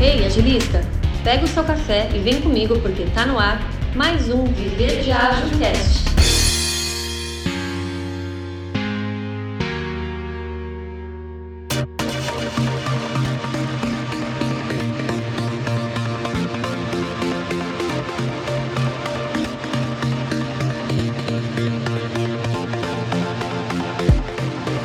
Ei, agilista, pega o seu café e vem comigo porque tá no ar mais um Viver de Ágil Cast.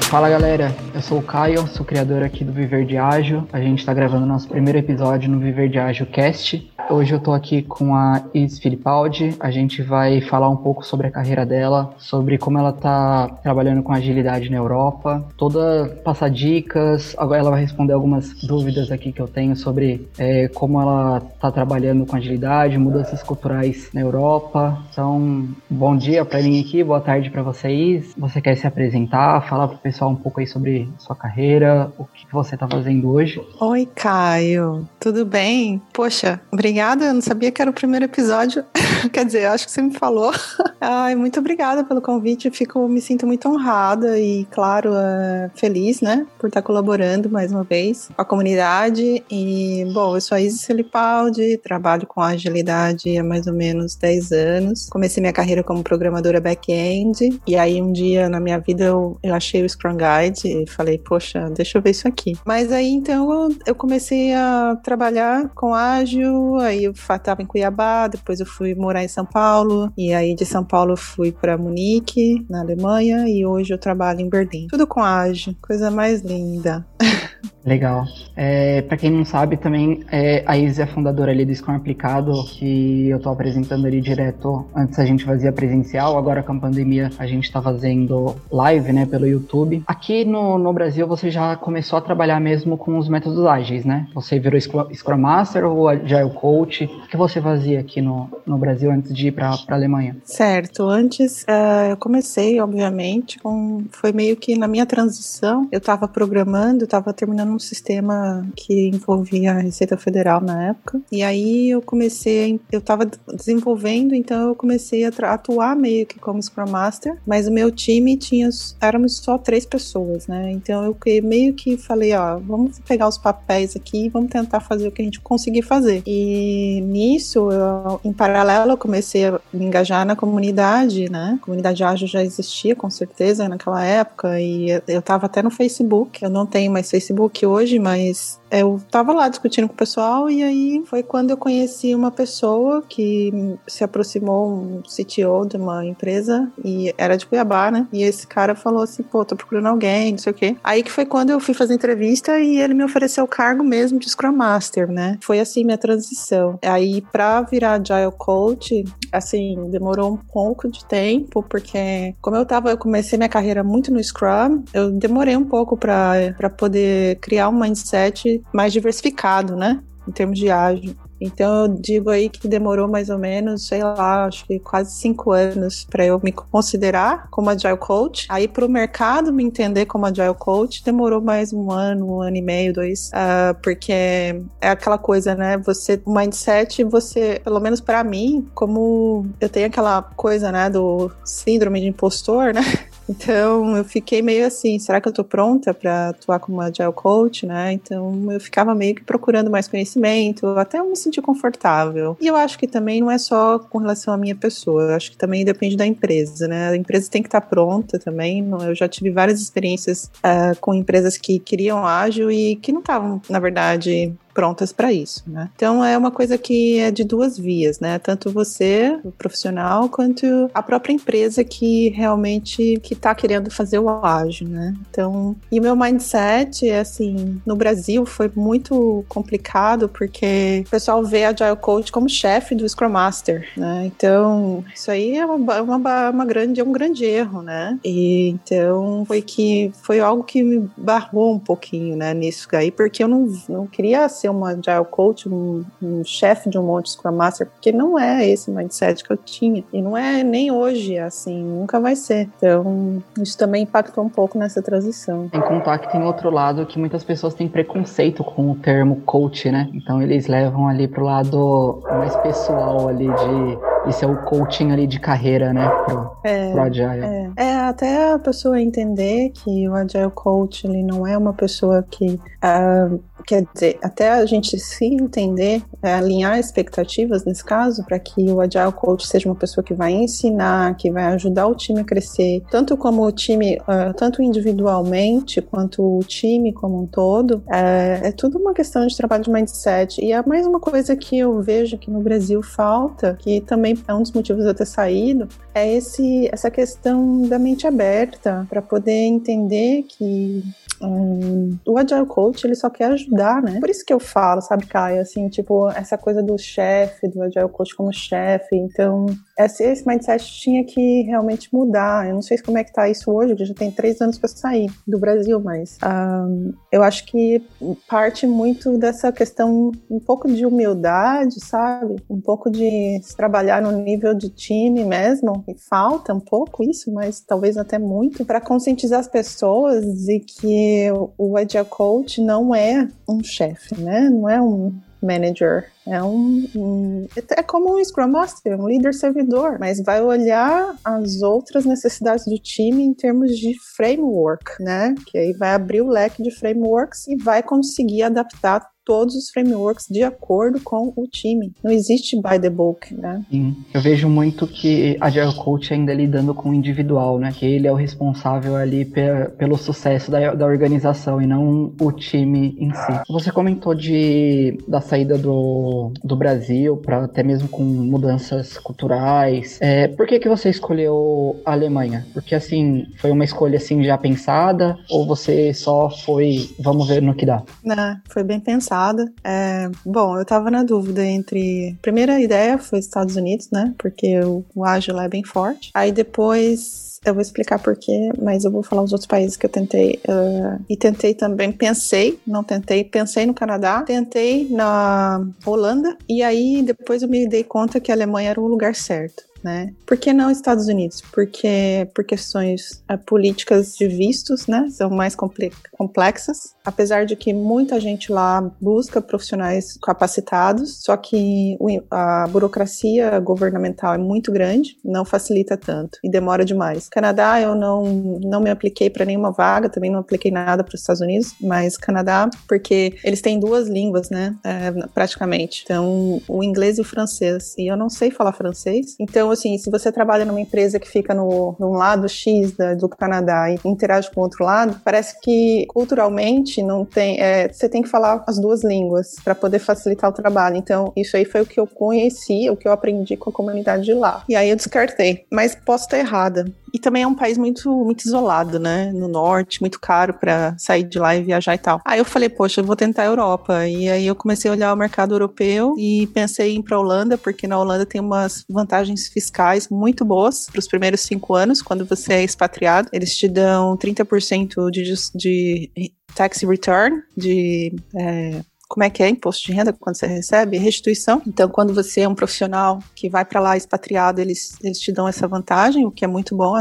Fala galera, eu sou o Caio, sou criador aqui do Viver de Ágil. A gente está gravando nosso primeiro episódio no Viver de Ágil Cast. Hoje eu tô aqui com a Is Filipaldi. A gente vai falar um pouco sobre a carreira dela, sobre como ela tá trabalhando com agilidade na Europa, toda passar dicas. Agora ela vai responder algumas dúvidas aqui que eu tenho sobre é, como ela tá trabalhando com agilidade, mudanças culturais na Europa. Então, bom dia para mim aqui, boa tarde para vocês. Você quer se apresentar, falar pro pessoal um pouco aí sobre sua carreira, o que você tá fazendo hoje? Oi, Caio. Tudo bem? Poxa, obrigada. Eu não sabia que era o primeiro episódio. Quer dizer, acho que você me falou. Ai, muito obrigada pelo convite. fico, me sinto muito honrada e, claro, é, feliz, né, por estar colaborando mais uma vez com a comunidade. E, bom, eu sou a Isis Filipaldi, trabalho com agilidade há mais ou menos 10 anos. Comecei minha carreira como programadora back-end. E aí, um dia na minha vida, eu, eu achei o Scrum Guide falei, poxa, deixa eu ver isso aqui. Mas aí, então, eu, comecei a trabalhar com ágil aí eu estava em Cuiabá, depois eu fui morar em São Paulo, e aí de São Paulo eu fui para Munique, na Alemanha, e hoje eu trabalho em Berlim. Tudo com ágil, coisa mais linda. Legal. É, para quem não sabe, também é, a Isa é fundadora ali do Scrum Aplicado, que eu tô apresentando ali direto. Antes a gente fazia presencial, agora com a pandemia a gente tá fazendo live, né, pelo YouTube. Aqui no, no Brasil você já começou a trabalhar mesmo com os métodos ágeis, né? Você virou Scrum Master ou Agile Coach? O que você fazia aqui no, no Brasil antes de ir para a Alemanha? Certo. Antes uh, eu comecei, obviamente, com foi meio que na minha transição. Eu estava programando, estava terminando um sistema que envolvia a Receita Federal na época. E aí eu comecei, eu estava desenvolvendo, então eu comecei a atuar meio que como Scrum Master, mas o meu time tinha, éramos só três pessoas, né? Então eu meio que falei, ó, vamos pegar os papéis aqui e vamos tentar fazer o que a gente conseguir fazer. E nisso, eu, em paralelo, eu comecei a me engajar na comunidade, né? A comunidade ágil já existia, com certeza, naquela época, e eu estava até no Facebook. Eu não tenho mais Facebook hoje, mas eu tava lá discutindo com o pessoal e aí foi quando eu conheci uma pessoa que se aproximou, um CTO de uma empresa e era de Cuiabá, né? E esse cara falou assim, pô, tô procurando alguém, não sei o quê. Aí que foi quando eu fui fazer entrevista e ele me ofereceu o cargo mesmo de Scrum Master, né? Foi assim minha transição. Aí pra virar Agile Coach, assim, demorou um pouco de tempo, porque como eu tava, eu comecei minha carreira muito no Scrum, eu demorei um pouco para poder criar um mindset mais diversificado, né? Em termos de ágil. Então eu digo aí que demorou mais ou menos, sei lá, acho que quase cinco anos para eu me considerar como agile coach. Aí para o mercado me entender como agile coach demorou mais um ano, um ano e meio, dois, uh, porque é aquela coisa, né? Você, o mindset, você, pelo menos para mim, como eu tenho aquela coisa, né, do síndrome de impostor, né? Então eu fiquei meio assim, será que eu tô pronta para atuar como agile coach, né? Então eu ficava meio que procurando mais conhecimento, até eu me sentir confortável. E eu acho que também não é só com relação à minha pessoa, eu acho que também depende da empresa, né? A empresa tem que estar tá pronta também. Eu já tive várias experiências uh, com empresas que queriam ágil e que não estavam, na verdade, prontas para isso, né? Então é uma coisa que é de duas vias, né? Tanto você, o profissional, quanto a própria empresa que realmente que tá querendo fazer o ágil, né? Então, e o meu mindset é assim, no Brasil foi muito complicado porque o pessoal vê a Agile Coach como chefe do Scrum Master, né? Então, isso aí é uma, uma, uma grande, é um grande erro, né? E então foi que foi algo que me barrou um pouquinho, né, nisso aí, porque eu não, não queria ser ser uma agile coach, um, um chefe de um monte de Scrum Master, porque não é esse mindset que eu tinha. E não é nem hoje, assim, nunca vai ser. Então, isso também impactou um pouco nessa transição. Tem contar que tem outro lado que muitas pessoas têm preconceito com o termo coach, né? Então eles levam ali pro lado mais pessoal ali de esse é o coaching ali de carreira, né, pro, é, pro Agile. É. é, até a pessoa entender que o Agile Coach ele não é uma pessoa que uh, quer dizer, até a gente se entender, é, alinhar expectativas nesse caso, para que o Agile Coach seja uma pessoa que vai ensinar, que vai ajudar o time a crescer, tanto como o time, uh, tanto individualmente quanto o time como um todo, é, é tudo uma questão de trabalho de mindset. E é mais uma coisa que eu vejo que no Brasil falta, que também é um dos motivos de eu ter saído, é esse, essa questão da mente aberta, para poder entender que um, o Agile Coach, ele só quer ajudar, né? Por isso que eu falo, sabe, Caio, assim, tipo, essa coisa do chefe, do Agile Coach como chefe, então, esse, esse mindset tinha que realmente mudar. Eu não sei como é que tá isso hoje, já tem três anos para sair do Brasil, mas um, eu acho que parte muito dessa questão, um pouco de humildade, sabe? Um pouco de trabalhar no nível de time mesmo, e falta um pouco isso, mas talvez até muito, para conscientizar as pessoas de que o Agile Coach não é um chefe, né? Não é um manager. É um, um, é como um Scrum Master, um líder servidor, mas vai olhar as outras necessidades do time em termos de framework, né? Que aí vai abrir o leque de frameworks e vai conseguir adaptar todos os frameworks de acordo com o time. Não existe by the book, né? Sim. Eu vejo muito que a Agile Coach ainda lidando com o individual, né? Que ele é o responsável ali pe pelo sucesso da, da organização e não o time em si. Você comentou de, da saída do, do Brasil para até mesmo com mudanças culturais. É, por que que você escolheu a Alemanha? Porque assim, foi uma escolha assim já pensada ou você só foi, vamos ver no que dá? Não, foi bem pensado passada. É, bom, eu tava na dúvida entre. Primeira ideia foi Estados Unidos, né? Porque o, o ágil lá é bem forte. Aí depois eu vou explicar porquê, mas eu vou falar os outros países que eu tentei. Uh, e tentei também, pensei, não tentei, pensei no Canadá, tentei na Holanda, e aí depois eu me dei conta que a Alemanha era o lugar certo né? Por que não Estados Unidos? Porque por questões uh, políticas de vistos, né? São mais complexas. Apesar de que muita gente lá busca profissionais capacitados, só que a burocracia governamental é muito grande, não facilita tanto e demora demais. Canadá eu não não me apliquei para nenhuma vaga, também não apliquei nada para os Estados Unidos, mas Canadá porque eles têm duas línguas, né? É, praticamente. Então o inglês e o francês. E eu não sei falar francês, então então, assim, se você trabalha numa empresa que fica no, num lado X da, do Canadá e interage com o outro lado, parece que culturalmente não tem. É, você tem que falar as duas línguas para poder facilitar o trabalho. Então, isso aí foi o que eu conheci, o que eu aprendi com a comunidade de lá. E aí eu descartei. Mas posso estar errada. E também é um país muito, muito isolado, né? No norte, muito caro para sair de lá e viajar e tal. Aí eu falei, poxa, eu vou tentar a Europa. E aí eu comecei a olhar o mercado europeu e pensei em ir pra Holanda, porque na Holanda tem umas vantagens fiscais muito boas para os primeiros cinco anos, quando você é expatriado. Eles te dão 30% de, de tax return, de é, como é que é imposto de renda quando você recebe? Restituição. Então, quando você é um profissional que vai para lá expatriado, eles, eles te dão essa vantagem, o que é muito bom,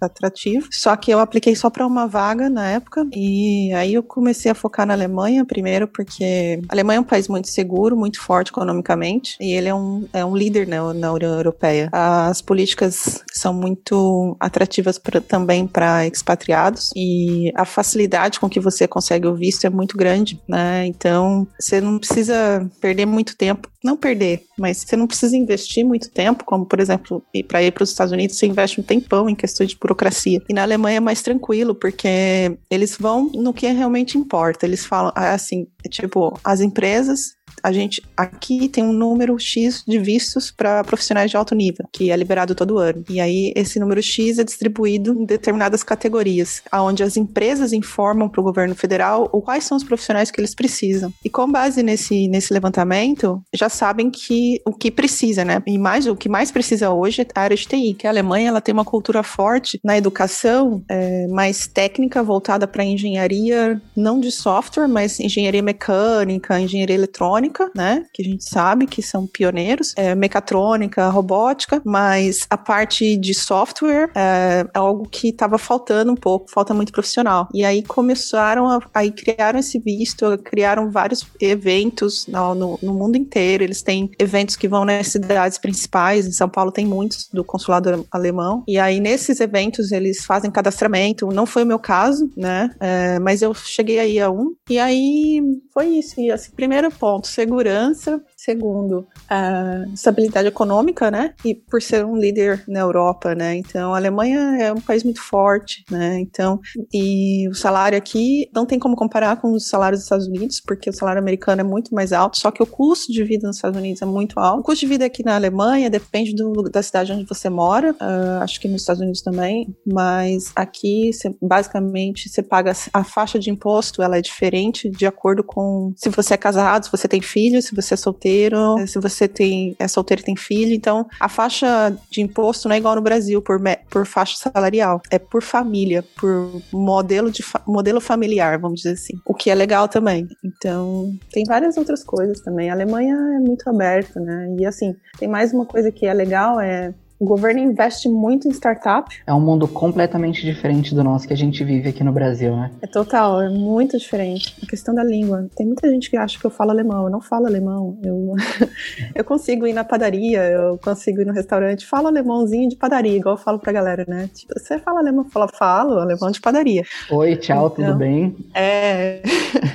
atrativo. Só que eu apliquei só para uma vaga na época e aí eu comecei a focar na Alemanha primeiro, porque a Alemanha é um país muito seguro, muito forte economicamente e ele é um, é um líder na, na União Europeia. As políticas são muito atrativas pra, também para expatriados e a facilidade com que você consegue o visto é muito grande, né? Então, então, você não precisa perder muito tempo. Não perder, mas você não precisa investir muito tempo, como, por exemplo, para ir para os Estados Unidos, você investe um tempão em questões de burocracia. E na Alemanha é mais tranquilo, porque eles vão no que realmente importa. Eles falam assim, tipo, as empresas a gente aqui tem um número X de vistos para profissionais de alto nível, que é liberado todo ano. E aí esse número X é distribuído em determinadas categorias, aonde as empresas informam para o governo federal quais são os profissionais que eles precisam. E com base nesse, nesse levantamento, já sabem que o que precisa, né? E mais o que mais precisa hoje é a área de TI, que a Alemanha ela tem uma cultura forte na educação, é, mais técnica voltada para engenharia, não de software, mas engenharia mecânica, engenharia eletrônica eletrônica, né? Que a gente sabe que são pioneiros, é, mecatrônica, robótica, mas a parte de software é, é algo que estava faltando um pouco, falta muito profissional. E aí começaram a aí criaram esse visto, criaram vários eventos no, no, no mundo inteiro. Eles têm eventos que vão nas cidades principais. Em São Paulo tem muitos do consulado alemão. E aí nesses eventos eles fazem cadastramento. Não foi o meu caso, né? É, mas eu cheguei aí a um. E aí foi isso. E assim, primeiro ponto, segurança. Segundo, a estabilidade econômica, né? E por ser um líder na Europa, né? Então, a Alemanha é um país muito forte, né? Então, e o salário aqui não tem como comparar com os salários dos Estados Unidos, porque o salário americano é muito mais alto, só que o custo de vida nos Estados Unidos é muito alto. O custo de vida aqui na Alemanha depende do, da cidade onde você mora, uh, acho que nos Estados Unidos também, mas aqui, você, basicamente, você paga a faixa de imposto, ela é diferente de acordo com se você é casado, se você tem filho, se você é solteiro solteiro, é, se você tem, é solteiro e tem filho. Então, a faixa de imposto não é igual no Brasil por, por faixa salarial, é por família, por modelo, de fa modelo familiar, vamos dizer assim. O que é legal também. Então, tem várias outras coisas também. A Alemanha é muito aberta, né? E assim, tem mais uma coisa que é legal, é o governo investe muito em startup. É um mundo completamente diferente do nosso que a gente vive aqui no Brasil, né? É total, é muito diferente. A questão da língua. Tem muita gente que acha que eu falo alemão. Eu não falo alemão. Eu, eu consigo ir na padaria, eu consigo ir no restaurante. Falo alemãozinho de padaria, igual eu falo pra galera, né? Tipo, você fala alemão? Fala, falo alemão de padaria. Oi, tchau, então, tudo bem? É.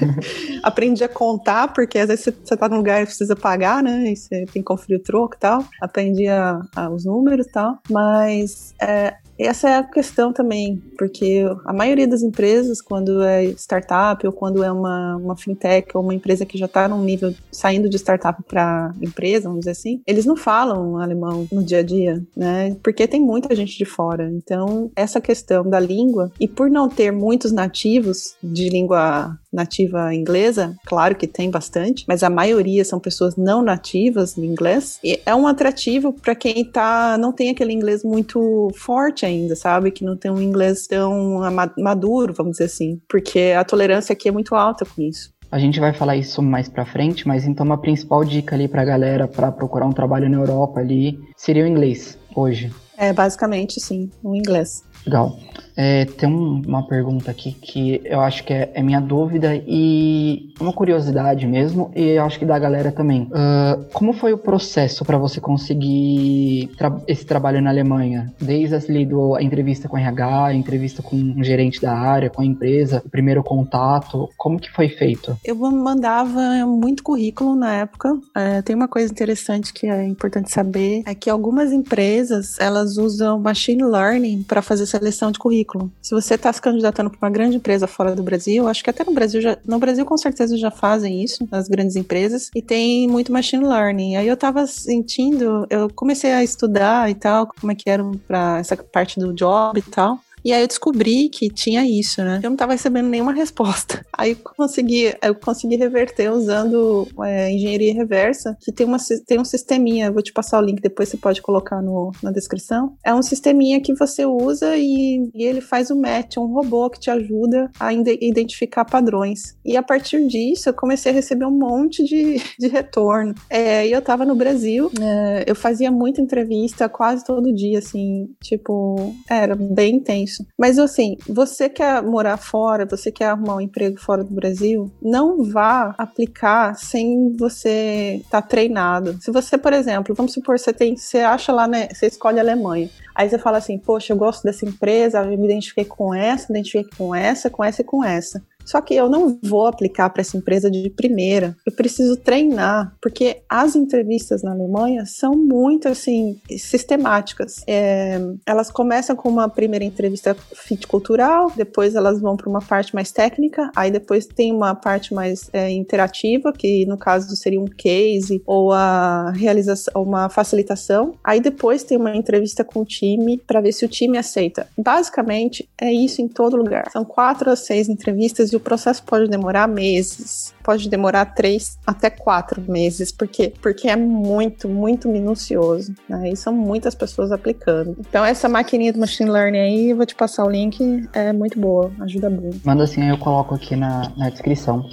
Aprendi a contar, porque às vezes você tá num lugar e precisa pagar, né? E você tem que conferir o troco e tal. Aprendi a, a, os números números e tal, mas é, essa é a questão também, porque a maioria das empresas, quando é startup ou quando é uma, uma fintech ou uma empresa que já está num nível saindo de startup para empresa, vamos dizer assim, eles não falam alemão no dia a dia, né? Porque tem muita gente de fora. Então, essa questão da língua, e por não ter muitos nativos de língua nativa inglesa, claro que tem bastante, mas a maioria são pessoas não nativas de inglês, e é um atrativo para quem tá, não tem aquele inglês muito forte ainda, sabe? Que não tem um inglês tão maduro, vamos dizer assim, porque a tolerância aqui é muito alta com isso. A gente vai falar isso mais pra frente, mas então uma principal dica ali pra galera para procurar um trabalho na Europa ali seria o inglês hoje. É, basicamente sim, o inglês. Legal. É, tem um, uma pergunta aqui que eu acho que é, é, minha dúvida e uma curiosidade mesmo, e eu acho que da galera também. Uh, como foi o processo para você conseguir tra esse trabalho na Alemanha? Desde ali do, a entrevista com a RH, a entrevista com um gerente da área, com a empresa, o primeiro contato, como que foi feito? Eu mandava muito currículo na época. É, tem uma coisa interessante que é importante saber, é que algumas empresas, elas usam machine learning para fazer seleção de currículo. Se você está se candidatando para uma grande empresa fora do Brasil, acho que até no Brasil já, no Brasil com certeza já fazem isso, nas grandes empresas, e tem muito machine learning. Aí eu estava sentindo, eu comecei a estudar e tal, como é que era para essa parte do job e tal. E aí eu descobri que tinha isso, né? Eu não estava recebendo nenhuma resposta. Aí eu consegui, eu consegui reverter usando é, engenharia reversa, que tem, uma, tem um sisteminha, vou te passar o link, depois você pode colocar no, na descrição. É um sisteminha que você usa e, e ele faz o match, é um robô que te ajuda a identificar padrões. E a partir disso, eu comecei a receber um monte de, de retorno. É, e eu tava no Brasil, é, eu fazia muita entrevista quase todo dia, assim, tipo, era bem intenso isso. Mas assim, você quer morar fora, você quer arrumar um emprego fora do Brasil, não vá aplicar sem você estar tá treinado. Se você, por exemplo, vamos supor, você tem, você acha lá, né, você escolhe Alemanha. Aí você fala assim, poxa, eu gosto dessa empresa, eu me identifiquei com essa, identifiquei com essa, com essa e com essa. Só que eu não vou aplicar para essa empresa de primeira. Eu preciso treinar, porque as entrevistas na Alemanha são muito assim sistemáticas. É, elas começam com uma primeira entrevista fit cultural, depois elas vão para uma parte mais técnica, aí depois tem uma parte mais é, interativa, que no caso seria um case ou a realização, uma facilitação. Aí depois tem uma entrevista com o time para ver se o time aceita. Basicamente é isso em todo lugar. São quatro a seis entrevistas e o processo pode demorar meses, pode demorar três até quatro meses, porque porque é muito, muito minucioso, né? E são muitas pessoas aplicando. Então essa maquininha do machine learning aí, vou te passar o link, é muito boa, ajuda muito. Manda assim, eu coloco aqui na, na descrição.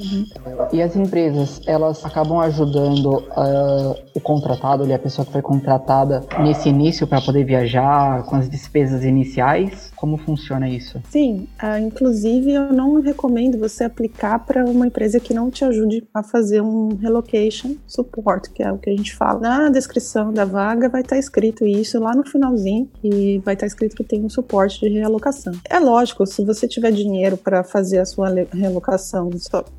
Uhum. E as empresas, elas acabam ajudando uh, o contratado, ali, a pessoa que foi contratada nesse início para poder viajar, com as despesas iniciais? Como funciona isso? Sim, uh, inclusive eu não recomendo você aplicar para uma empresa que não te ajude a fazer um relocation support, que é o que a gente fala. Na descrição da vaga vai estar tá escrito isso lá no finalzinho e vai estar tá escrito que tem um suporte de realocação. É lógico, se você tiver dinheiro para fazer a sua relocação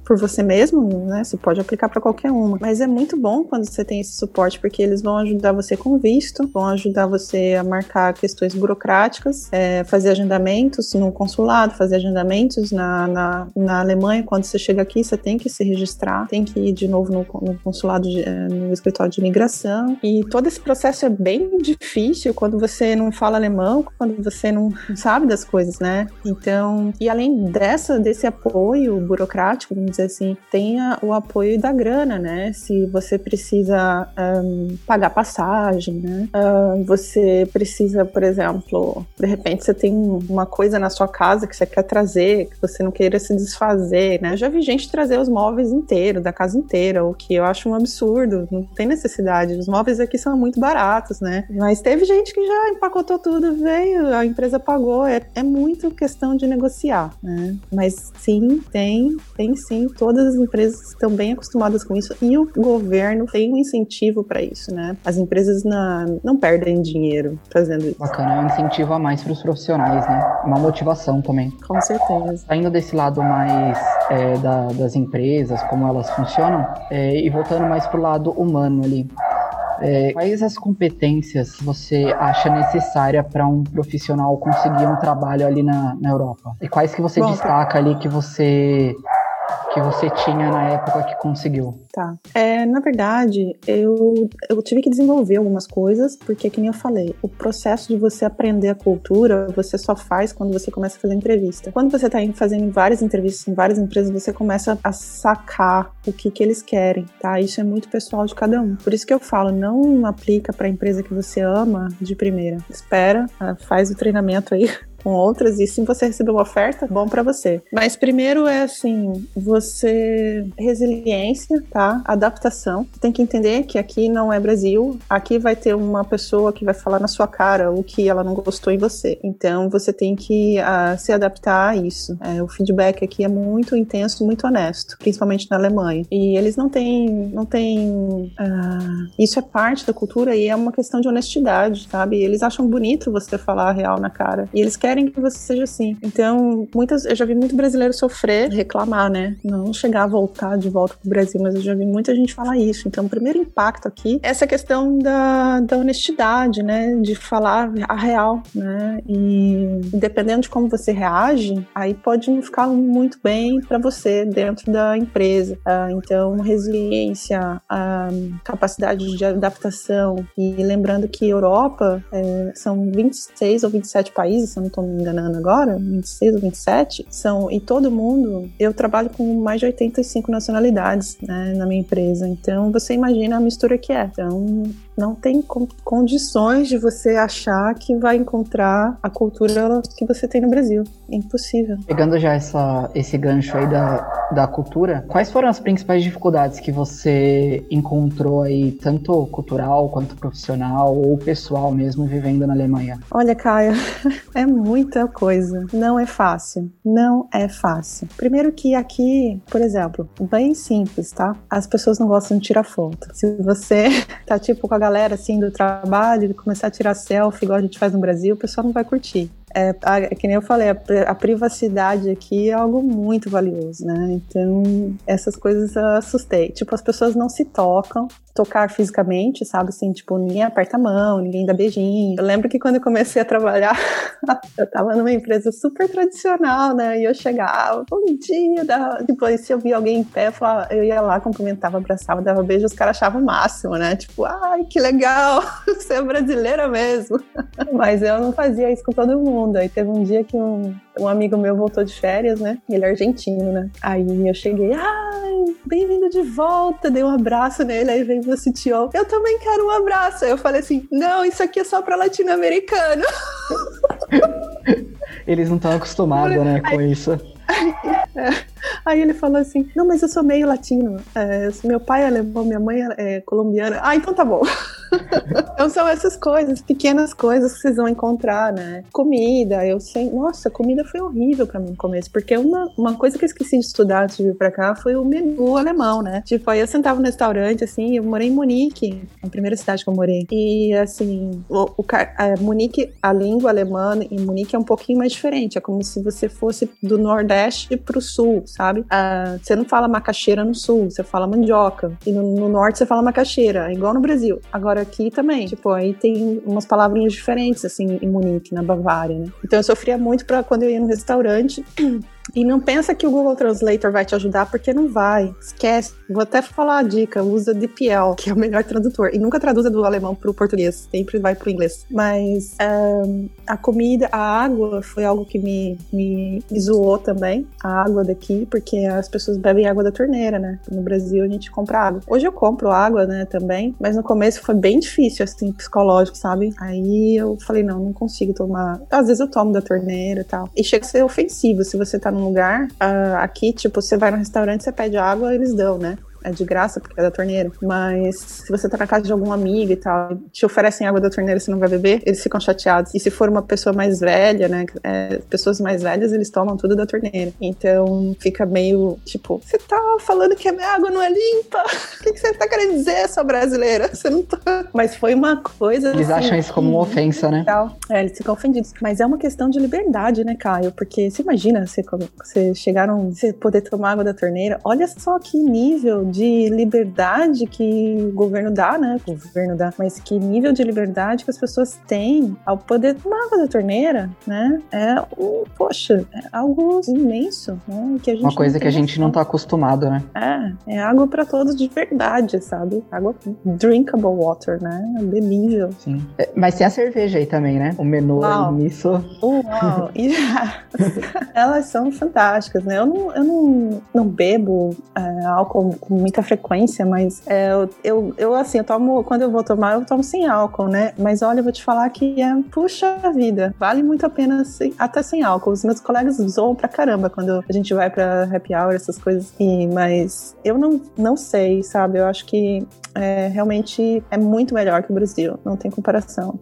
por você mesmo, né? Você pode aplicar para qualquer uma. Mas é muito bom quando você tem esse suporte, porque eles vão ajudar você com visto, vão ajudar você a marcar questões burocráticas, é, fazer agendamentos no consulado, fazer agendamentos na, na, na, Alemanha. Quando você chega aqui, você tem que se registrar, tem que ir de novo no, no consulado, de, é, no escritório de imigração. E todo esse processo é bem difícil quando você não fala alemão, quando você não sabe das coisas, né? Então, e além dessa, desse apoio burocrático, vamos dizer assim, tenha o apoio da grana, né? Se você precisa um, pagar passagem, né? Uh, você precisa, por exemplo, de repente você tem uma coisa na sua casa que você quer trazer, que você não queira se desfazer, né? Eu já vi gente trazer os móveis inteiros, da casa inteira, o que eu acho um absurdo, não tem necessidade. Os móveis aqui são muito baratos, né? Mas teve gente que já empacotou tudo, veio, a empresa pagou. É, é muito questão de negociar, né? Mas sim, tem, tem sim todas as empresas estão bem acostumadas com isso e o governo tem um incentivo para isso, né? As empresas na, não perdem dinheiro fazendo isso. Bacana, é um incentivo a mais para os profissionais, né? Uma motivação também. Com certeza. Saindo desse lado mais é, da, das empresas, como elas funcionam, é, e voltando mais para o lado humano ali. É, quais as competências você acha necessária para um profissional conseguir um trabalho ali na, na Europa? E quais que você Bom, destaca ali que você que você tinha na época que conseguiu? Tá. É, na verdade, eu, eu tive que desenvolver algumas coisas, porque, que nem eu falei, o processo de você aprender a cultura, você só faz quando você começa a fazer entrevista. Quando você está fazendo várias entrevistas em várias empresas, você começa a sacar o que, que eles querem, tá? Isso é muito pessoal de cada um. Por isso que eu falo, não aplica para a empresa que você ama de primeira. Espera, ah, faz o treinamento aí com outras e se você receber uma oferta, bom para você. Mas primeiro é assim, você resiliência, tá? Adaptação. Tem que entender que aqui não é Brasil, aqui vai ter uma pessoa que vai falar na sua cara o que ela não gostou em você. Então você tem que uh, se adaptar a isso. É, o feedback aqui é muito intenso, muito honesto, principalmente na Alemanha. E eles não têm, não têm, uh, isso é parte da cultura e é uma questão de honestidade, sabe? Eles acham bonito você falar a real na cara e eles querem querem que você seja assim. Então, muitas, eu já vi muito brasileiro sofrer, reclamar, né? Não chegar a voltar de volta pro Brasil, mas eu já vi muita gente falar isso. Então, o primeiro impacto aqui é essa questão da, da honestidade, né? De falar a real, né? E dependendo de como você reage, aí pode não ficar muito bem para você dentro da empresa. Uh, então, resiliência, capacidade de adaptação. E lembrando que Europa é, são 26 ou 27 países, se eu não estou me enganando agora, 26 ou 27, são em todo mundo. Eu trabalho com mais de 85 nacionalidades né, na minha empresa. Então você imagina a mistura que é. Então não tem condições de você achar que vai encontrar a cultura que você tem no Brasil. É impossível. Pegando já essa, esse gancho aí da, da cultura, quais foram as principais dificuldades que você encontrou aí, tanto cultural quanto profissional ou pessoal mesmo, vivendo na Alemanha? Olha, Caio, é muita coisa. Não é fácil. Não é fácil. Primeiro que aqui, por exemplo, bem simples, tá? As pessoas não gostam de tirar foto. Se você tá tipo com a galera assim do trabalho, começar a tirar selfie igual a gente faz no Brasil, o pessoal não vai curtir. É, a, é que nem eu falei, a, a, privacidade aqui é algo muito valioso, né? Então, essas coisas assustei. Tipo, as pessoas não se tocam, tocar fisicamente, sabe? Assim, tipo, ninguém aperta a mão, ninguém dá beijinho. Eu lembro que quando eu comecei a trabalhar, eu tava numa empresa super tradicional, né? E eu chegava, bom dia, depois se eu via alguém em pé, eu, falava, eu ia lá, cumprimentava, abraçava, dava beijo, os caras achavam o máximo, né? Tipo, ai, que legal, você é brasileira mesmo. Mas eu não fazia isso com todo mundo. Aí teve um dia que um, um amigo meu voltou de férias, né? Ele é argentino, né? Aí eu cheguei, ai, bem-vindo de volta, dei um abraço nele, aí veio meu CTO, eu também quero um abraço. Aí eu falei assim, não, isso aqui é só pra latino-americano. Eles não estão acostumados, né, com isso. Aí ele falou assim: Não, mas eu sou meio latino. É, meu pai é alemão, minha mãe é colombiana. Ah, então tá bom. Então são essas coisas, pequenas coisas que vocês vão encontrar, né? Comida, eu sei. Nossa, comida foi horrível para mim no começo, porque uma, uma coisa que eu esqueci de estudar antes de vir pra cá foi o menu alemão, né? Tipo, aí eu sentava no restaurante, assim, eu morei em Munique, a primeira cidade que eu morei. E, assim, o, o a Munique, a língua alemã em Munique é um pouquinho mais diferente. É como se você fosse do Nordeste pro Sul, sabe? Ah, você não fala macaxeira no Sul, você fala mandioca. E no, no Norte você fala macaxeira, igual no Brasil. Agora, aqui também. Tipo, aí tem umas palavrinhas diferentes, assim, em Munique, na Bavária, né? Então eu sofria muito para quando eu ia no restaurante. E não pensa que o Google Translator vai te ajudar, porque não vai. Esquece. Vou até falar a dica: usa DeepL, que é o melhor tradutor. E nunca traduza do alemão para o português, sempre vai para o inglês. Mas um, a comida, a água foi algo que me, me, me zoou também. A água daqui, porque as pessoas bebem água da torneira, né? No Brasil a gente compra água. Hoje eu compro água, né, também. Mas no começo foi bem difícil, assim, psicológico, sabe? Aí eu falei: não, não consigo tomar. Às vezes eu tomo da torneira e tal. E chega a ser ofensivo se você tá num lugar, uh, aqui, tipo, você vai no restaurante, você pede água, eles dão, né? É de graça, porque é da torneira. Mas se você tá na casa de algum amigo e tal, te oferecem água da torneira e você não vai beber, eles ficam chateados. E se for uma pessoa mais velha, né? É, pessoas mais velhas, eles tomam tudo da torneira. Então fica meio tipo, você tá falando que a minha água não é limpa? O que, que você tá querendo dizer, sua brasileira? Você não tá. Mas foi uma coisa. Eles assim, acham isso como uma ofensa, né? Tal. É, eles ficam ofendidos. Mas é uma questão de liberdade, né, Caio? Porque você imagina você, você chegaram, você poder tomar água da torneira. Olha só que nível de liberdade que o governo dá, né? O governo dá, mas que nível de liberdade que as pessoas têm ao poder tomar água da torneira, né? É, um, poxa, é algo imenso, né? Que a gente Uma coisa que a gente não tá acostumado, né? É, é água para todos de verdade, sabe? Água drinkable water, né? Bebível. Sim. É, mas tem a cerveja aí também, né? O menu Uau. nisso. Uau! e, elas são fantásticas, né? Eu não, eu não, não bebo é, álcool com muita frequência mas é, eu, eu, assim, eu tomo, quando eu vou tomar, eu tomo sem álcool, né? Mas olha, eu vou te falar que é, puxa vida, vale muito a pena sem, até sem álcool. Os meus colegas zoam pra caramba quando a gente vai pra happy hour, essas coisas. E, mas eu não, não sei, sabe? Eu acho que é, realmente é muito melhor que o Brasil, não tem comparação.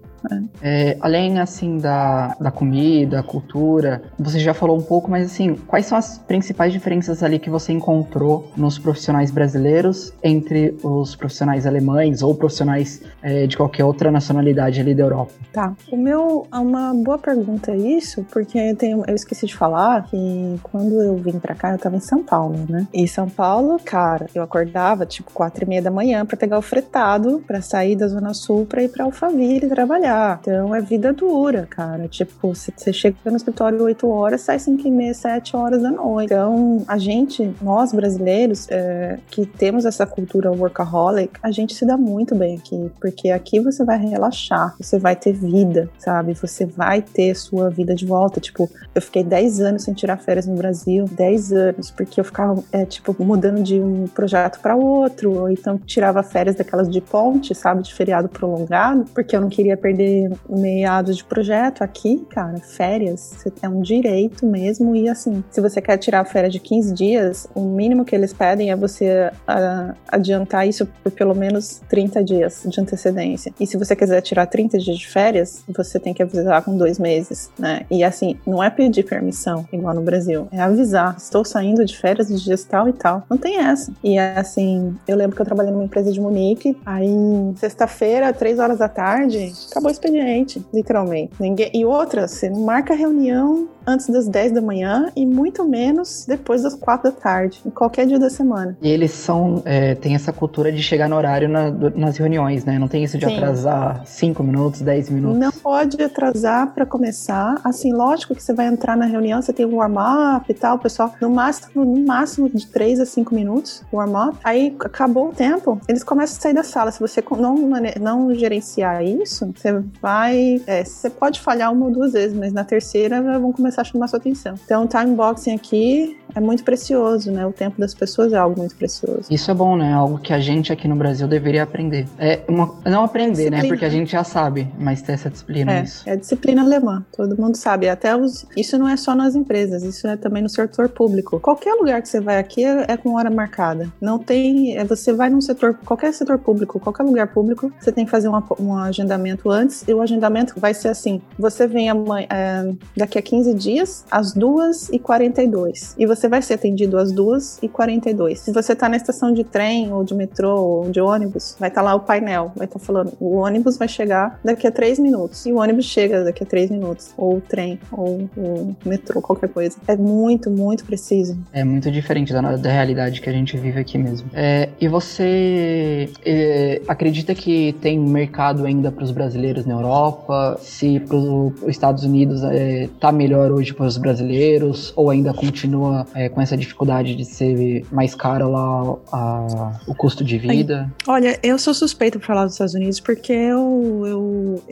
É, além, assim, da, da comida, cultura, você já falou um pouco, mas, assim, quais são as principais diferenças ali que você encontrou nos profissionais brasileiros entre os profissionais alemães ou profissionais é, de qualquer outra nacionalidade ali da Europa? Tá. O meu, é uma boa pergunta isso, porque tem, eu esqueci de falar que quando eu vim pra cá, eu tava em São Paulo, né? E São Paulo, cara, eu acordava, tipo, quatro e meia da manhã para pegar o fretado, para sair da Zona Sul pra ir pra Alphaville trabalhar trabalhar. Então é vida dura, cara. Tipo, você chega no escritório 8 horas, sai 5 e meia, 7 horas da noite. Então, a gente, nós brasileiros, é, que temos essa cultura workaholic, a gente se dá muito bem aqui. Porque aqui você vai relaxar, você vai ter vida, sabe? Você vai ter sua vida de volta. Tipo, eu fiquei 10 anos sem tirar férias no Brasil. 10 anos, porque eu ficava, é, tipo, mudando de um projeto para outro. Ou então tirava férias daquelas de ponte, sabe? De feriado prolongado, porque eu não queria perder meados de projeto aqui, cara, férias, você tem um direito mesmo. E assim, se você quer tirar férias de 15 dias, o mínimo que eles pedem é você uh, adiantar isso por pelo menos 30 dias de antecedência. E se você quiser tirar 30 dias de férias, você tem que avisar com dois meses, né? E assim, não é pedir permissão, igual no Brasil, é avisar. Estou saindo de férias de dias tal e tal. Não tem essa. E assim, eu lembro que eu trabalhei numa empresa de Munique, aí sexta-feira, três horas da tarde, acabou expediente, literalmente. Ninguém... E outra, você não marca reunião antes das 10 da manhã e muito menos depois das 4 da tarde, em qualquer dia da semana. E eles são, é, tem essa cultura de chegar no horário na, nas reuniões, né? Não tem isso de Sim. atrasar 5 minutos, 10 minutos. Não pode atrasar para começar. Assim, lógico que você vai entrar na reunião, você tem um warm-up e tal, pessoal, no máximo, no máximo de 3 a 5 minutos, warm-up. Aí acabou o tempo, eles começam a sair da sala. Se você não, não gerenciar isso, você você vai. É, você pode falhar uma ou duas vezes, mas na terceira vão começar a chamar sua atenção. Então, time boxing aqui é muito precioso, né? O tempo das pessoas é algo muito precioso. Isso é bom, né? Algo que a gente aqui no Brasil deveria aprender. É uma, não aprender, é né? Porque a gente já sabe, mas ter essa disciplina. É, isso. é disciplina alemã. Todo mundo sabe. Até os, isso não é só nas empresas, isso é também no setor público. Qualquer lugar que você vai aqui é, é com hora marcada. Não tem. É, você vai num setor, qualquer setor público, qualquer lugar público, você tem que fazer uma, um agendamento antes. E o agendamento vai ser assim: você vem amanhã, é, daqui a 15 dias, às 2h42. E você vai ser atendido às 2h42. Se você está na estação de trem, ou de metrô, ou de ônibus, vai estar tá lá o painel. Vai estar tá falando: o ônibus vai chegar daqui a 3 minutos. E o ônibus chega daqui a 3 minutos. Ou o trem, ou o metrô, qualquer coisa. É muito, muito preciso. É muito diferente da, da realidade que a gente vive aqui mesmo. É, e você é, acredita que tem mercado ainda para os brasileiros na Europa? Se para os Estados Unidos é, tá melhor hoje para os brasileiros? Ou ainda continua é, com essa dificuldade de ser mais caro lá a, o custo de vida? Olha, eu sou suspeita para falar dos Estados Unidos porque eu, eu,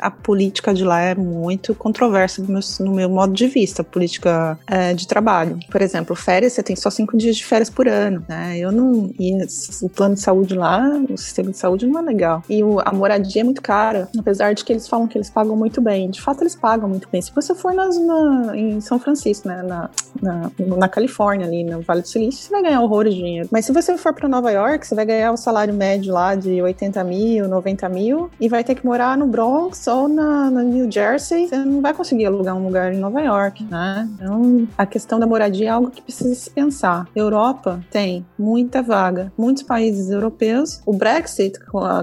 a política de lá é muito controversa no meu, no meu modo de vista, a política é, de trabalho. Por exemplo, férias, você tem só cinco dias de férias por ano, né? Eu não. E o plano de saúde lá, o sistema de saúde não é legal. E o, a moradia é muito cara, apesar de que eles falam que eles pagam muito bem. De fato, eles pagam muito bem. Se você for nas, na, em São Francisco, né? Na, na, na, Califórnia, ali no Vale do Silício, você vai ganhar horrores de dinheiro. Mas se você for para Nova York, você vai ganhar o salário médio lá de 80 mil, 90 mil, e vai ter que morar no Bronx ou na, na New Jersey. Você não vai conseguir alugar um lugar em Nova York, né? Então, a questão da moradia é algo que precisa se pensar. Europa tem muita vaga, muitos países europeus. O Brexit,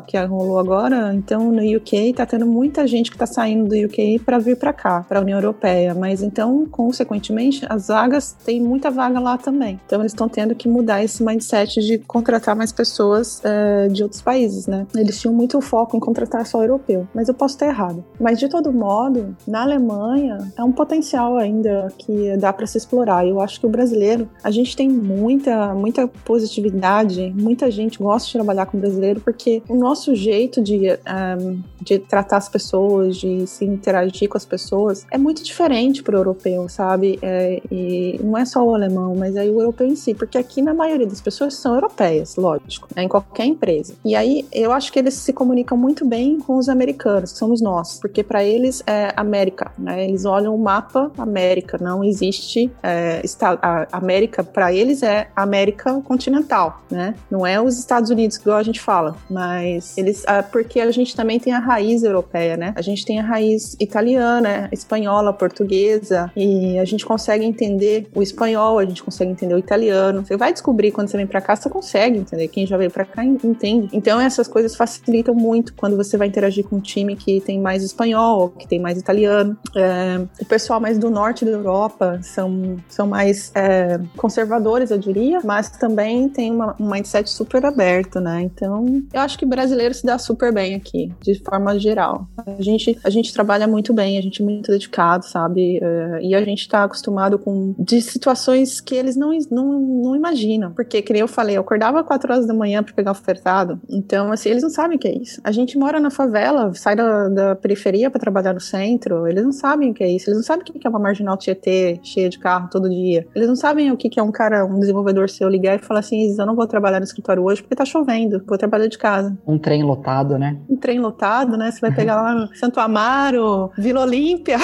que rolou agora, então no UK tá tendo muita gente que tá saindo do UK para vir para cá, para a União Europeia. Mas então, consequentemente, as vagas tem muita vaga lá também. Então eles estão tendo que mudar esse mindset de contratar mais pessoas é, de outros países, né? Eles tinham muito foco em contratar só europeu, mas eu posso estar errado. Mas de todo modo, na Alemanha é um potencial ainda que dá para se explorar. Eu acho que o brasileiro, a gente tem muita, muita positividade, muita gente gosta de trabalhar com brasileiro porque o nosso jeito de, um, de tratar as pessoas, de se interagir com as pessoas é muito diferente para o europeu, sabe? É, e não é só o alemão, mas aí o europeu em si, porque aqui na maioria das pessoas são europeias, lógico, né, em qualquer empresa. E aí eu acho que eles se comunicam muito bem com os americanos, que somos nós, porque para eles é América, né? Eles olham o mapa América, não existe é, a América para eles é América continental, né? Não é os Estados Unidos igual a gente fala, mas eles é, porque a gente também tem a raiz europeia, né? A gente tem a raiz italiana, espanhola, portuguesa e a gente consegue entender o espanhol, a gente consegue entender o italiano. Você vai descobrir quando você vem para cá, você consegue entender. Quem já veio para cá entende. Então essas coisas facilitam muito quando você vai interagir com um time que tem mais espanhol, que tem mais italiano. É, o pessoal mais do norte da Europa são, são mais é, conservadores, eu diria, mas também tem uma, um mindset super aberto, né? Então eu acho que brasileiro se dá super bem aqui, de forma geral. A gente, a gente trabalha muito bem, a gente é muito dedicado, sabe? É, e a gente tá acostumado com de situações que eles não, não, não imaginam. Porque, que nem eu falei, eu acordava 4 horas da manhã para pegar o ofertado. Então, assim, eles não sabem o que é isso. A gente mora na favela, sai da, da periferia para trabalhar no centro, eles não sabem o que é isso. Eles não sabem o que é uma marginal Tietê cheia de carro todo dia. Eles não sabem o que é um cara, um desenvolvedor seu ligar e falar assim: eu não vou trabalhar no escritório hoje porque tá chovendo, vou trabalhar de casa. Um trem lotado, né? Um trem lotado, né? Você vai pegar lá no Santo Amaro, Vila Olímpia.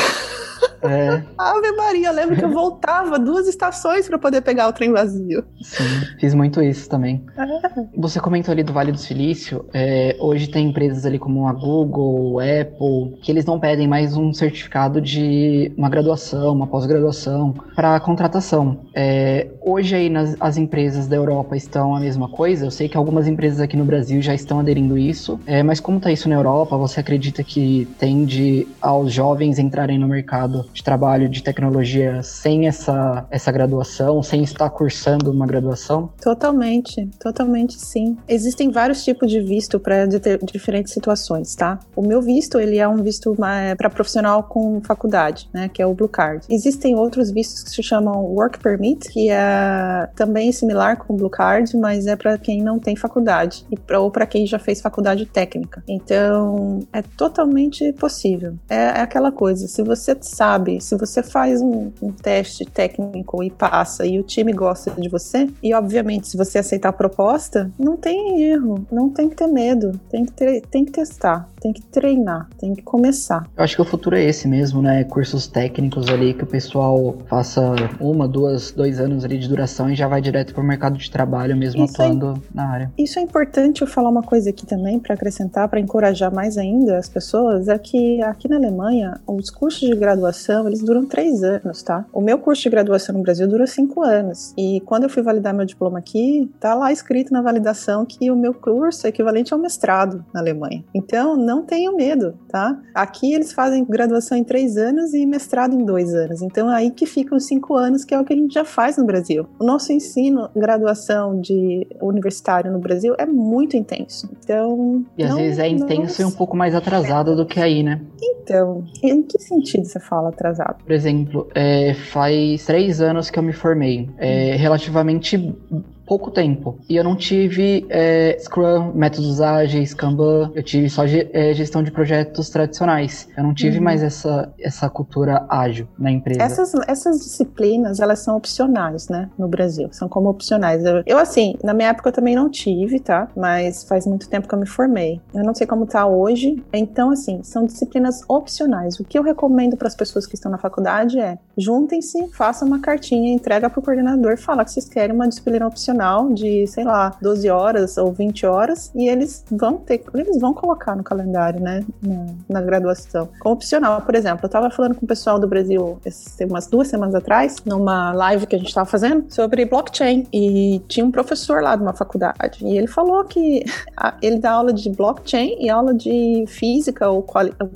É. Ave Maria, lembro que eu voltava duas estações para poder pegar o trem vazio. Sim, fiz muito isso também. É. Você comentou ali do Vale do Silício. É, hoje tem empresas ali como a Google, Apple, que eles não pedem mais um certificado de uma graduação, uma pós-graduação para contratação. É, hoje aí nas, as empresas da Europa estão a mesma coisa. Eu sei que algumas empresas aqui no Brasil já estão aderindo isso. É, mas como está isso na Europa? Você acredita que tende aos jovens entrarem no mercado de trabalho de tecnologia sem essa, essa graduação, sem estar cursando uma graduação? Totalmente, totalmente sim. Existem vários tipos de visto para diferentes situações, tá? O meu visto, ele é um visto para profissional com faculdade, né, que é o Blue Card. Existem outros vistos que se chamam Work Permit, que é também similar com o Blue Card, mas é para quem não tem faculdade e pra, ou para quem já fez faculdade técnica. Então, é totalmente possível. É, é aquela coisa, se você sabe, se você faz um, um teste técnico e passa e o time gosta de você, e obviamente se você aceitar a proposta, não tem erro, não tem que ter medo, tem que, ter, tem que testar, tem que treinar, tem que começar. Eu acho que o futuro é esse mesmo, né? Cursos técnicos ali que o pessoal faça uma, duas, dois anos ali de duração e já vai direto para o mercado de trabalho mesmo isso atuando é, na área. Isso é importante eu falar uma coisa aqui também para acrescentar, para encorajar mais ainda as pessoas, é que aqui na Alemanha os cursos de graduação eles duram três anos, tá? O meu curso de graduação no Brasil dura cinco anos e quando eu fui validar meu diploma aqui, tá lá escrito na validação que o meu curso é equivalente ao mestrado na Alemanha. Então não tenham medo, tá? Aqui eles fazem graduação em três anos e mestrado em dois anos. Então aí que ficam os cinco anos, que é o que a gente já faz no Brasil. O nosso ensino, graduação de universitário no Brasil é muito intenso. Então. E às vezes é intenso não... e um pouco mais atrasado do que aí, né? Então, em que sentido você fala atrasado? Por exemplo, é, faz três anos que eu me formei. É, relativamente pouco tempo. E eu não tive é, Scrum, métodos ágeis, Kanban, eu tive só é, gestão de projetos tradicionais. Eu não tive uhum. mais essa, essa cultura ágil na empresa. Essas, essas disciplinas, elas são opcionais, né, no Brasil. São como opcionais. Eu, eu, assim, na minha época eu também não tive, tá? Mas faz muito tempo que eu me formei. Eu não sei como tá hoje. Então, assim, são disciplinas opcionais. O que eu recomendo para as pessoas que estão na faculdade é juntem-se, façam uma cartinha, entrega para o coordenador, fala que vocês querem uma disciplina opcional de, sei lá, 12 horas ou 20 horas e eles vão ter, eles vão colocar no calendário, né, na, graduação. Como opcional, por exemplo, eu tava falando com o pessoal do Brasil umas duas semanas atrás, numa live que a gente tava fazendo, sobre blockchain e tinha um professor lá de uma faculdade e ele falou que ele dá aula de blockchain e aula de física ou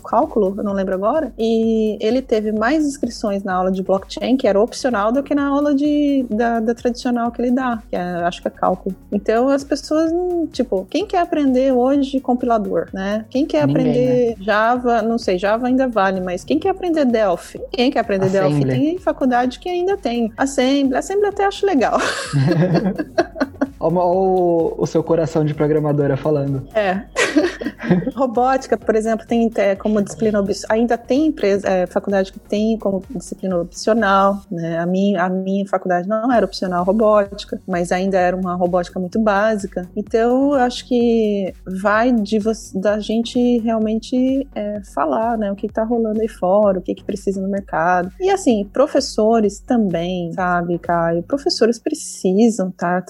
cálculo, eu não lembro agora, e ele teve mais inscrições na aula de blockchain, que era opcional, do que na aula de, da, da tradicional que ele dá, que é acho que é cálculo. Então as pessoas, tipo, quem quer aprender hoje compilador, né? Quem quer Ninguém, aprender né? Java, não sei, Java ainda vale, mas quem quer aprender Delphi? Quem quer aprender Assembly. Delphi? Tem faculdade que ainda tem. Assembly, Assembly até acho legal. Olha o, seu coração de programadora falando. É. Robótica, por exemplo, tem é, como disciplina ainda tem empresa, é, faculdade que tem como disciplina opcional, né? A minha, a minha faculdade não era opcional robótica, mas ainda era uma robótica muito básica. Então, eu acho que vai de da gente realmente é, falar, né? O que está rolando aí fora, o que, que precisa no mercado. E assim, professores também, sabe, Caio? Professores precisam estar tá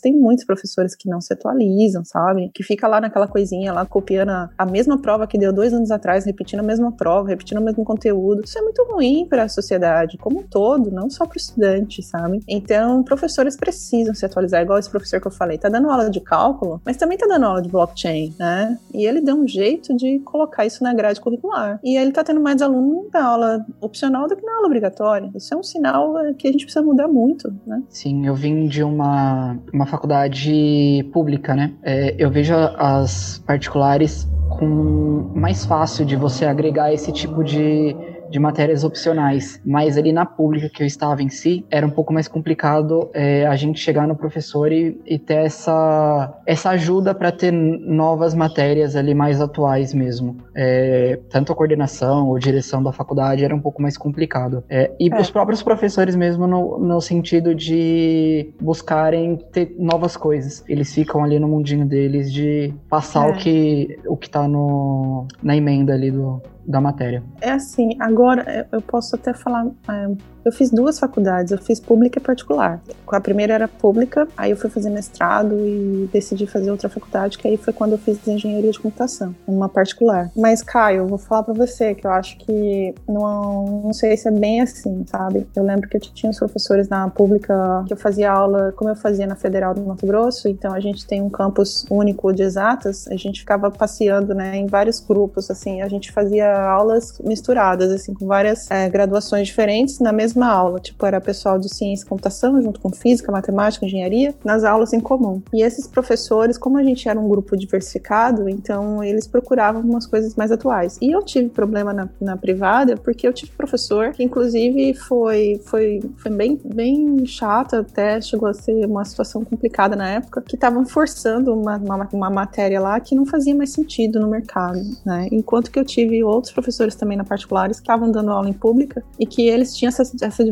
tem muitos professores que não se atualizam, sabe? Que fica lá naquela coisinha lá, copiando a, a mesma prova que deu dois anos atrás, repetindo a mesma prova, repetindo o mesmo conteúdo. Isso é muito ruim para a sociedade como um todo, não só para o estudante, sabe? Então, professores precisam se atualizar, igual esse professor que eu falei, tá dando aula de cálculo, mas também tá dando aula de blockchain, né? E ele deu um jeito de colocar isso na grade curricular. E ele tá tendo mais aluno na aula opcional do que na aula obrigatória. Isso é um sinal é, que a gente precisa mudar muito, né? Sim, eu vim de uma, uma uma faculdade pública, né? É, eu vejo as particulares com mais fácil de você agregar esse tipo de de matérias opcionais, mas ali na pública que eu estava em si, era um pouco mais complicado é, a gente chegar no professor e, e ter essa, essa ajuda para ter novas matérias ali mais atuais mesmo. É, tanto a coordenação ou direção da faculdade era um pouco mais complicado. É, e os próprios professores mesmo no, no sentido de buscarem ter novas coisas. Eles ficam ali no mundinho deles de passar o é. que o que tá no, na emenda ali do, da matéria. É assim, agora eu posso até falar é, eu fiz duas faculdades, eu fiz pública e particular. A primeira era pública, aí eu fui fazer mestrado e decidi fazer outra faculdade, que aí foi quando eu fiz engenharia de computação, uma particular. Mas, Caio, eu vou falar para você que eu acho que não, não sei se é bem assim, sabe? Eu lembro que eu tinha os professores na pública que eu fazia aula, como eu fazia na Federal do Mato Grosso, então a gente tem um campus único de exatas, a gente ficava passeando, né, em vários grupos, assim, a gente fazia aulas misturadas, assim, com várias é, graduações diferentes na mesma mesma aula. Tipo, era pessoal de ciência e computação, junto com física, matemática, engenharia, nas aulas em comum. E esses professores, como a gente era um grupo diversificado, então eles procuravam umas coisas mais atuais. E eu tive problema na, na privada porque eu tive professor que, inclusive, foi, foi, foi bem, bem chato, até chegou a ser uma situação complicada na época, que estavam forçando uma, uma, uma matéria lá que não fazia mais sentido no mercado, né? Enquanto que eu tive outros professores também na particulares que estavam dando aula em pública e que eles tinham essa, essa,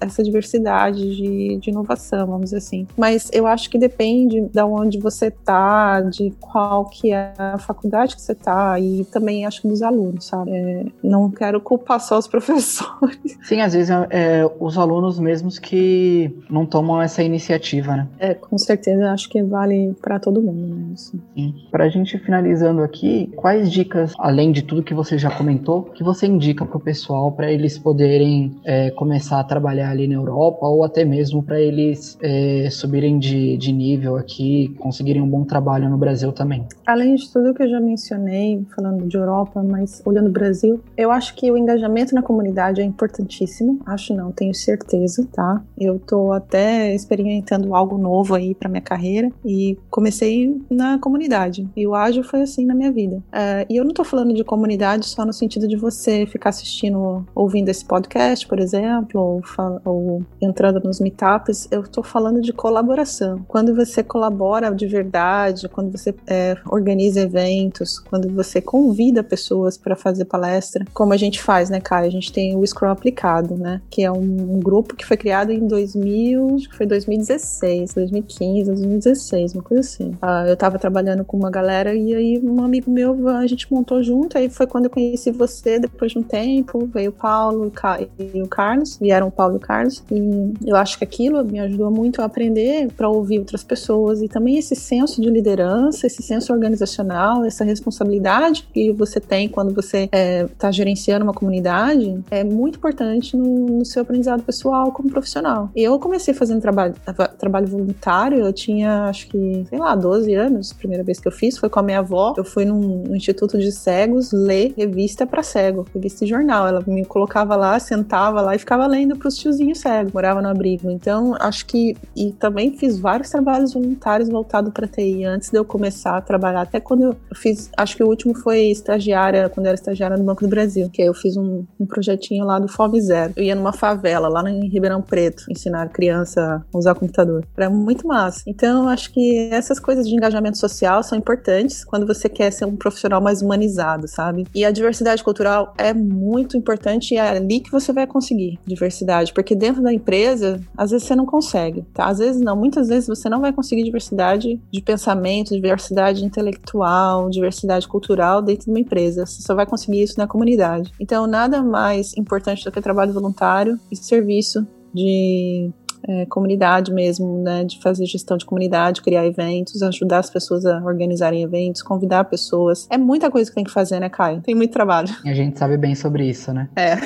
essa diversidade de, de inovação, vamos dizer assim. Mas eu acho que depende de onde você tá, de qual que é a faculdade que você tá e também acho que dos alunos, sabe? É, não quero culpar só os professores. Sim, às vezes é, os alunos mesmos que não tomam essa iniciativa, né? É, com certeza acho que vale para todo mundo, né? Sim. Para a gente finalizando aqui, quais dicas, além de tudo que você já comentou, que você indica para o pessoal para eles poderem é, começar a trabalhar ali na Europa ou até mesmo para eles é, subirem de, de nível aqui, conseguirem um bom trabalho no Brasil também? Além de tudo que eu já mencionei, falando de Europa, mas olhando o Brasil, eu acho que o engajamento na comunidade é importantíssimo. Acho não, tenho certeza, tá? Eu tô até experimentando algo novo aí para minha carreira e comecei na comunidade. E o ágil foi assim na minha vida. É, e eu não tô falando de comunidade só no sentido de você ficar assistindo, ouvindo esse podcast, por exemplo, ou, ou entrando nos meetups. Eu tô falando de colaboração. Quando você colabora de verdade, quando você é, organiza eventos, quando você convida pessoas para fazer palestra, como a gente faz, né, Kai? A gente tem o Scrum aplicado, né? Que é um, um grupo que foi criado em 2000, acho que foi 2016, 2015, 2016, uma coisa assim. Uh, eu tava trabalhando com uma galera e aí um amigo meu, a gente montou junto, aí foi quando eu conheci você, depois de um tempo, veio o Paulo e o Carlos, vieram o Paulo e o Carlos, e eu acho que aquilo me ajudou muito a aprender para ouvir outras pessoas e também esse senso de liderança, esse senso organizacional, essa responsabilidade que você tem quando você está é, tá gerenciando uma comunidade é muito importante no, no, seu aprendizado pessoal como profissional. Eu comecei fazendo trabalho, trabalho voluntário, eu tinha acho que, sei lá, 12 anos, a primeira vez que eu fiz foi com a minha avó. Eu fui num, num instituto de cegos ler revista para cego, revista e jornal. Ela me colocava lá, sentava lá e ficava lendo para os tiozinhos cegos, morava no abrigo. Então, acho que e também fiz vários trabalhos voluntários voltados para TI antes de eu começar a trabalhar. Até quando eu fiz, acho que o último foi estagiária, quando eu era estagiária no Banco do Brasil, que eu fiz um, um projetinho lá do Fome Zero. Eu ia numa favela lá em Ribeirão Preto ensinar criança a usar computador. Era muito massa. Então, acho que essas coisas de engajamento social são importantes quando você quer ser um profissional mais humanizado, sabe? E a diversidade cultural é muito importante e é ali que você vai conseguir diversidade, porque dentro da empresa, às vezes você não consegue, tá? Às vezes não, muitas vezes você não vai conseguir diversidade de pensamento, diversidade intelectual, diversidade cultural dentro de uma empresa. Você só vai conseguir isso na comunidade. Então, nada mais importante do que trabalho voluntário e serviço de é, comunidade mesmo, né, de fazer gestão de comunidade, criar eventos, ajudar as pessoas a organizarem eventos, convidar pessoas. É muita coisa que tem que fazer, né, Caio? Tem muito trabalho. E a gente sabe bem sobre isso, né? É.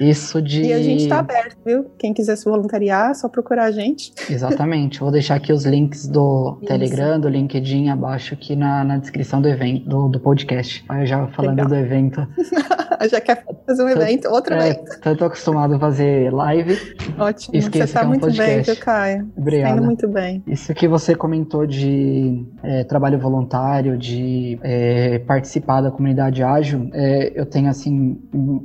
Isso de. E a gente tá aberto, viu? Quem quiser se voluntariar, é só procurar a gente. Exatamente. Vou deixar aqui os links do isso. Telegram, do LinkedIn abaixo aqui na, na descrição do evento, do, do podcast. Aí já falando Legal. do evento. já quer fazer um evento, outro é, evento. Tanto acostumado a fazer live. Ótimo. Você tá é um muito podcast. Viu, Caio? Obrigado. Tá indo muito bem. Isso que você comentou de é, trabalho voluntário, de é, participar da comunidade ágil, é, eu tenho, assim,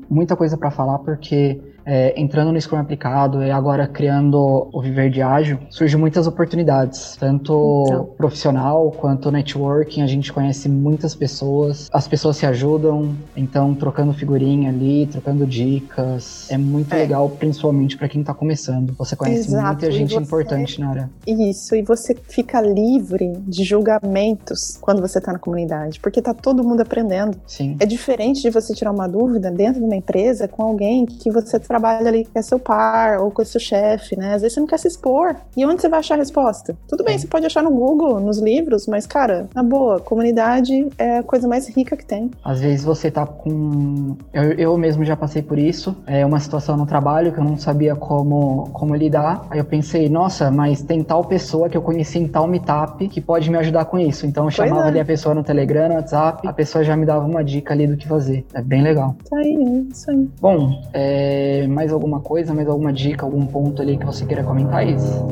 muita coisa para falar, porque é, entrando no Scrum aplicado e agora criando o Viver de Ágil, surgem muitas oportunidades, tanto então. profissional quanto networking. A gente conhece muitas pessoas, as pessoas se ajudam, então trocando figurinha ali, trocando dicas. É muito é. legal, principalmente para quem está começando. Você conhece Exato. muita gente você... importante na área. Isso, e você fica livre de julgamentos quando você está na comunidade, porque tá todo mundo aprendendo. Sim. É diferente de você tirar uma dúvida dentro de uma empresa com alguém que você trabalha trabalha ali com seu par ou com o seu chefe, né? Às vezes você não quer se expor. E onde você vai achar a resposta? Tudo bem, é. você pode achar no Google, nos livros, mas, cara, na boa, comunidade é a coisa mais rica que tem. Às vezes você tá com. Eu, eu mesmo já passei por isso. É uma situação no trabalho que eu não sabia como, como lidar. Aí eu pensei, nossa, mas tem tal pessoa que eu conheci em tal meetup que pode me ajudar com isso. Então eu chamava é. ali a pessoa no Telegram, no WhatsApp, a pessoa já me dava uma dica ali do que fazer. É bem legal. Tá aí, é isso aí. Bom, é, mais alguma coisa, mais alguma dica, algum ponto ali que você queira comentar, isso?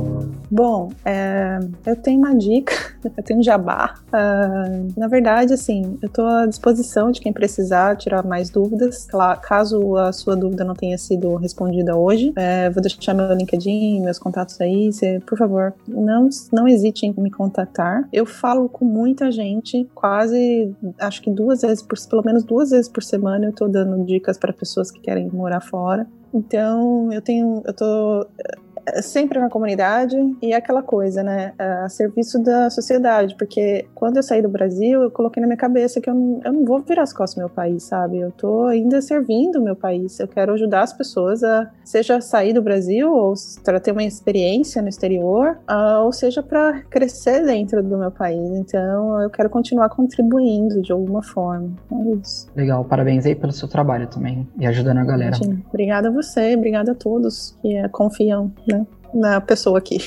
Bom, é, eu tenho uma dica, eu tenho um jabá. Uh, na verdade, assim, eu estou à disposição de quem precisar tirar mais dúvidas. Caso a sua dúvida não tenha sido respondida hoje, é, vou deixar meu LinkedIn, meus contatos aí. Você, por favor, não, não hesite em me contactar. Eu falo com muita gente, quase, acho que duas vezes por, pelo menos duas vezes por semana, eu estou dando dicas para pessoas que querem morar fora. Então, eu tenho, eu tô sempre na comunidade e é aquela coisa, né? A serviço da sociedade, porque quando eu saí do Brasil, eu coloquei na minha cabeça que eu não, eu não vou virar as costas do meu país, sabe? Eu tô ainda servindo o meu país. Eu quero ajudar as pessoas a, seja sair do Brasil ou para ter uma experiência no exterior, uh, ou seja para crescer dentro do meu país. Então, eu quero continuar contribuindo de alguma forma. É isso. Legal, parabéns aí pelo seu trabalho também e ajudando a galera. Obrigada a você, obrigada a todos que uh, confiam, né? Na pessoa aqui.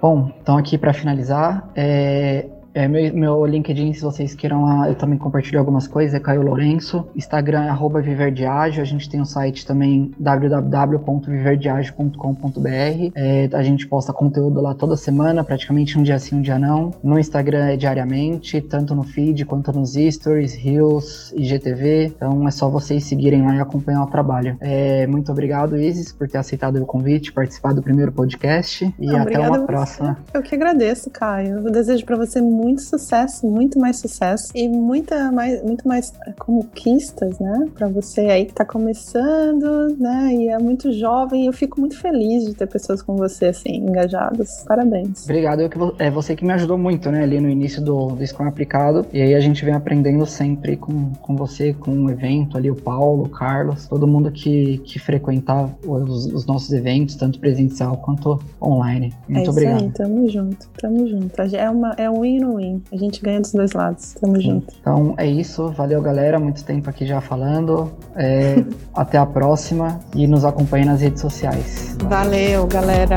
Bom, então aqui para finalizar, é, é, meu, meu LinkedIn, se vocês queiram lá, eu também compartilho algumas coisas, é Caio Lourenço. Instagram é arroba viverdiagio. A gente tem um site também, www.viverdiagio.com.br. É, a gente posta conteúdo lá toda semana, praticamente um dia sim, um dia não. No Instagram é diariamente, tanto no feed quanto nos stories, reels, IGTV. Então é só vocês seguirem lá e acompanhar o trabalho. É, muito obrigado, Isis, por ter aceitado o convite, participar do primeiro podcast. E Não, até uma próxima. Eu que agradeço, Caio. Eu desejo para você muito muito sucesso, muito mais sucesso e muita mais, muito mais conquistas, né? Para você aí que tá começando, né? E é muito jovem. Eu fico muito feliz de ter pessoas como você, assim, engajadas. Parabéns. Obrigado. Eu que, é você que me ajudou muito, né? Ali no início do, do Scrum aplicado. E aí a gente vem aprendendo sempre com, com você, com o evento ali, o Paulo, o Carlos, todo mundo que, que frequentava os, os nossos eventos, tanto presencial quanto online. Muito é isso obrigado. Aí, tamo junto, tamo junto. É, uma, é um win A gente ganha dos dois lados. Tamo Sim. junto. Então é isso. Valeu, galera. Muito tempo aqui já falando. É, até a próxima e nos acompanhe nas redes sociais. Valeu, galera.